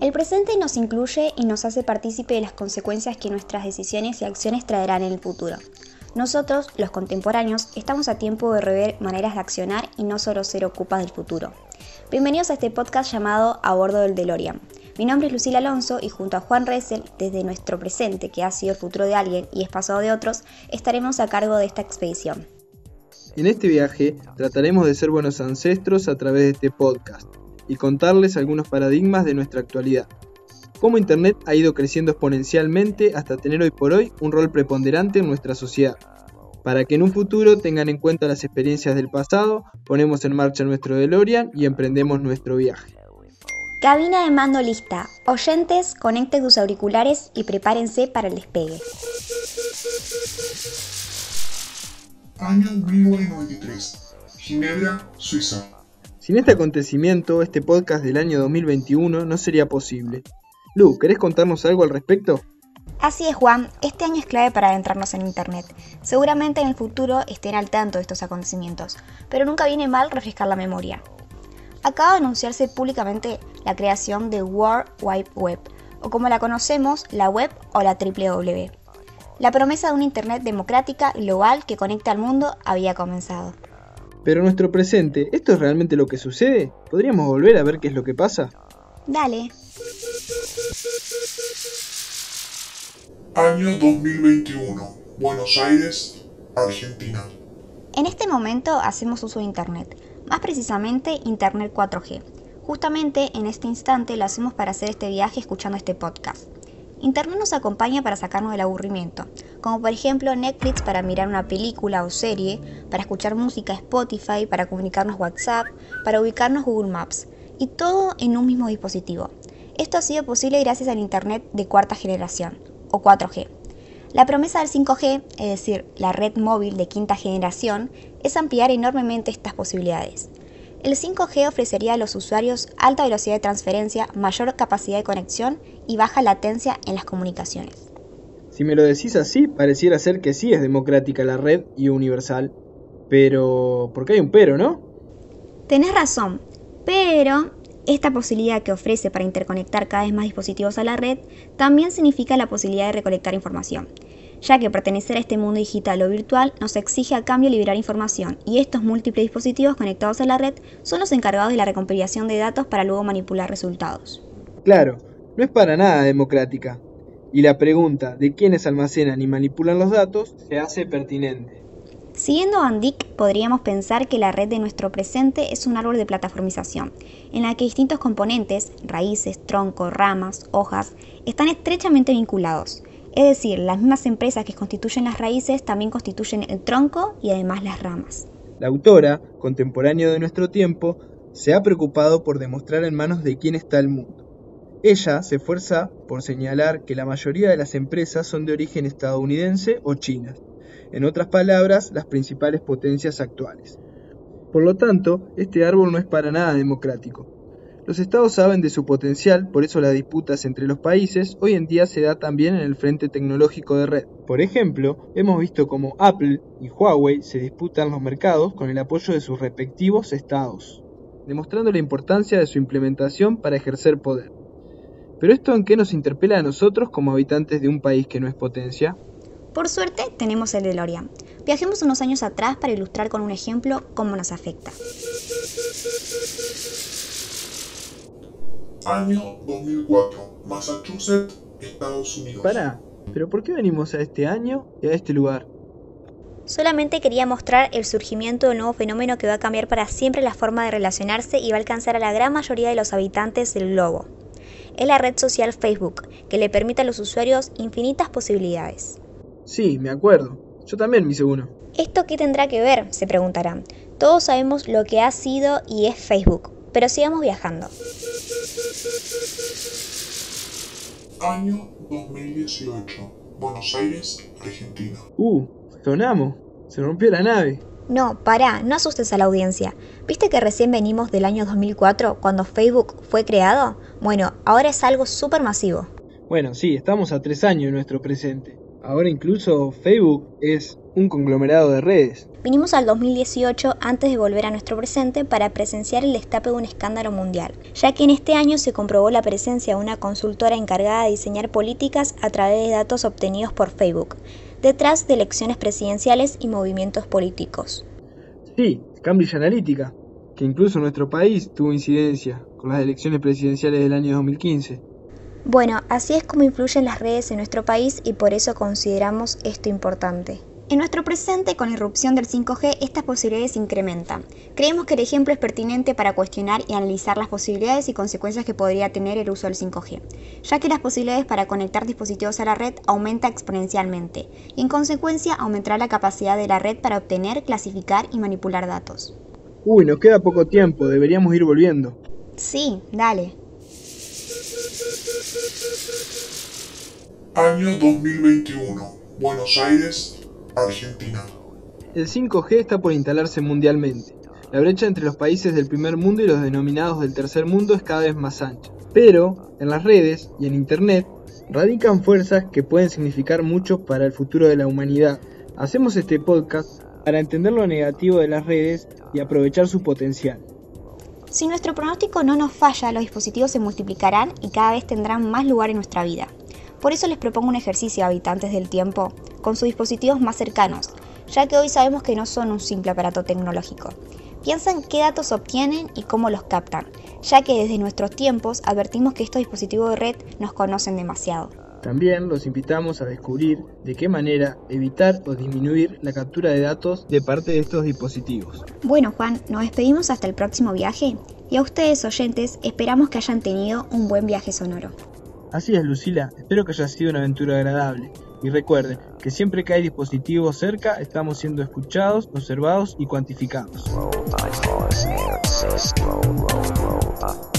El presente nos incluye y nos hace partícipe de las consecuencias que nuestras decisiones y acciones traerán en el futuro. Nosotros, los contemporáneos, estamos a tiempo de rever maneras de accionar y no solo ser ocupas del futuro. Bienvenidos a este podcast llamado A bordo del DeLorean. Mi nombre es Lucila Alonso y junto a Juan Ressel, desde nuestro presente, que ha sido el futuro de alguien y es pasado de otros, estaremos a cargo de esta expedición. En este viaje trataremos de ser buenos ancestros a través de este podcast y contarles algunos paradigmas de nuestra actualidad. Cómo Internet ha ido creciendo exponencialmente hasta tener hoy por hoy un rol preponderante en nuestra sociedad. Para que en un futuro tengan en cuenta las experiencias del pasado, ponemos en marcha nuestro DeLorean y emprendemos nuestro viaje. Cabina de mando lista. Oyentes, conecten sus auriculares y prepárense para el despegue. Año 1993. Ginebra, Suiza. Sin este acontecimiento, este podcast del año 2021 no sería posible. Lu, ¿querés contarnos algo al respecto? Así es, Juan, este año es clave para adentrarnos en Internet. Seguramente en el futuro estén al tanto de estos acontecimientos, pero nunca viene mal refrescar la memoria. Acaba de anunciarse públicamente la creación de World Wide Web, o como la conocemos, la web o la W. La promesa de una Internet democrática, global, que conecta al mundo había comenzado. Pero nuestro presente, ¿esto es realmente lo que sucede? ¿Podríamos volver a ver qué es lo que pasa? Dale. Año 2021. Buenos Aires, Argentina. En este momento hacemos uso de Internet, más precisamente Internet 4G. Justamente en este instante lo hacemos para hacer este viaje escuchando este podcast. Internet nos acompaña para sacarnos del aburrimiento, como por ejemplo Netflix para mirar una película o serie, para escuchar música Spotify, para comunicarnos WhatsApp, para ubicarnos Google Maps, y todo en un mismo dispositivo. Esto ha sido posible gracias al Internet de cuarta generación, o 4G. La promesa del 5G, es decir, la red móvil de quinta generación, es ampliar enormemente estas posibilidades. El 5G ofrecería a los usuarios alta velocidad de transferencia, mayor capacidad de conexión y baja latencia en las comunicaciones. Si me lo decís así, pareciera ser que sí es democrática la red y universal. Pero... ¿por qué hay un pero, no? Tenés razón, pero esta posibilidad que ofrece para interconectar cada vez más dispositivos a la red también significa la posibilidad de recolectar información, ya que pertenecer a este mundo digital o virtual nos exige a cambio liberar información y estos múltiples dispositivos conectados a la red son los encargados de la recompilación de datos para luego manipular resultados. Claro, no es para nada democrática. Y la pregunta de quiénes almacenan y manipulan los datos se hace pertinente. Siguiendo a Andic, podríamos pensar que la red de nuestro presente es un árbol de plataformización, en la que distintos componentes, raíces, troncos, ramas, hojas, están estrechamente vinculados. Es decir, las mismas empresas que constituyen las raíces también constituyen el tronco y además las ramas. La autora, contemporánea de nuestro tiempo, se ha preocupado por demostrar en manos de quién está el mundo. Ella se esfuerza por señalar que la mayoría de las empresas son de origen estadounidense o chinas, en otras palabras, las principales potencias actuales. Por lo tanto, este árbol no es para nada democrático. Los estados saben de su potencial, por eso las disputas entre los países hoy en día se da también en el frente tecnológico de red. Por ejemplo, hemos visto cómo Apple y Huawei se disputan los mercados con el apoyo de sus respectivos estados, demostrando la importancia de su implementación para ejercer poder. Pero esto en qué nos interpela a nosotros como habitantes de un país que no es potencia? Por suerte tenemos el DeLorean. Viajemos unos años atrás para ilustrar con un ejemplo cómo nos afecta. Año 2004. Massachusetts, Estados Unidos. Para, pero ¿por qué venimos a este año y a este lugar? Solamente quería mostrar el surgimiento de un nuevo fenómeno que va a cambiar para siempre la forma de relacionarse y va a alcanzar a la gran mayoría de los habitantes del globo es la red social Facebook, que le permite a los usuarios infinitas posibilidades. Sí, me acuerdo. Yo también me hice uno. ¿Esto qué tendrá que ver? Se preguntarán. Todos sabemos lo que ha sido y es Facebook, pero sigamos viajando. Año 2018. Buenos Aires, Argentina. Uh, sonamos. Se rompió la nave. No, pará, no asustes a la audiencia. ¿Viste que recién venimos del año 2004, cuando Facebook fue creado? Bueno, ahora es algo súper masivo. Bueno, sí, estamos a tres años en nuestro presente. Ahora incluso Facebook es un conglomerado de redes. Vinimos al 2018 antes de volver a nuestro presente para presenciar el destape de un escándalo mundial, ya que en este año se comprobó la presencia de una consultora encargada de diseñar políticas a través de datos obtenidos por Facebook, detrás de elecciones presidenciales y movimientos políticos. Sí, Cambridge Analytica, que incluso en nuestro país tuvo incidencia con las elecciones presidenciales del año 2015. Bueno, así es como influyen las redes en nuestro país y por eso consideramos esto importante. En nuestro presente, con la irrupción del 5G, estas posibilidades incrementan. Creemos que el ejemplo es pertinente para cuestionar y analizar las posibilidades y consecuencias que podría tener el uso del 5G, ya que las posibilidades para conectar dispositivos a la red aumenta exponencialmente, y en consecuencia aumentará la capacidad de la red para obtener, clasificar y manipular datos. Uy, nos queda poco tiempo, deberíamos ir volviendo. Sí, dale. Año 2021. Buenos Aires, Argentina. El 5G está por instalarse mundialmente. La brecha entre los países del primer mundo y los denominados del tercer mundo es cada vez más ancha. Pero en las redes y en Internet radican fuerzas que pueden significar mucho para el futuro de la humanidad. Hacemos este podcast para entender lo negativo de las redes y aprovechar su potencial. Si nuestro pronóstico no nos falla, los dispositivos se multiplicarán y cada vez tendrán más lugar en nuestra vida. Por eso les propongo un ejercicio a habitantes del tiempo con sus dispositivos más cercanos, ya que hoy sabemos que no son un simple aparato tecnológico. Piensan qué datos obtienen y cómo los captan, ya que desde nuestros tiempos advertimos que estos dispositivos de red nos conocen demasiado. También los invitamos a descubrir de qué manera evitar o disminuir la captura de datos de parte de estos dispositivos. Bueno Juan, nos despedimos hasta el próximo viaje y a ustedes oyentes esperamos que hayan tenido un buen viaje sonoro. Así es Lucila, espero que haya sido una aventura agradable y recuerden que siempre que hay dispositivos cerca estamos siendo escuchados, observados y cuantificados.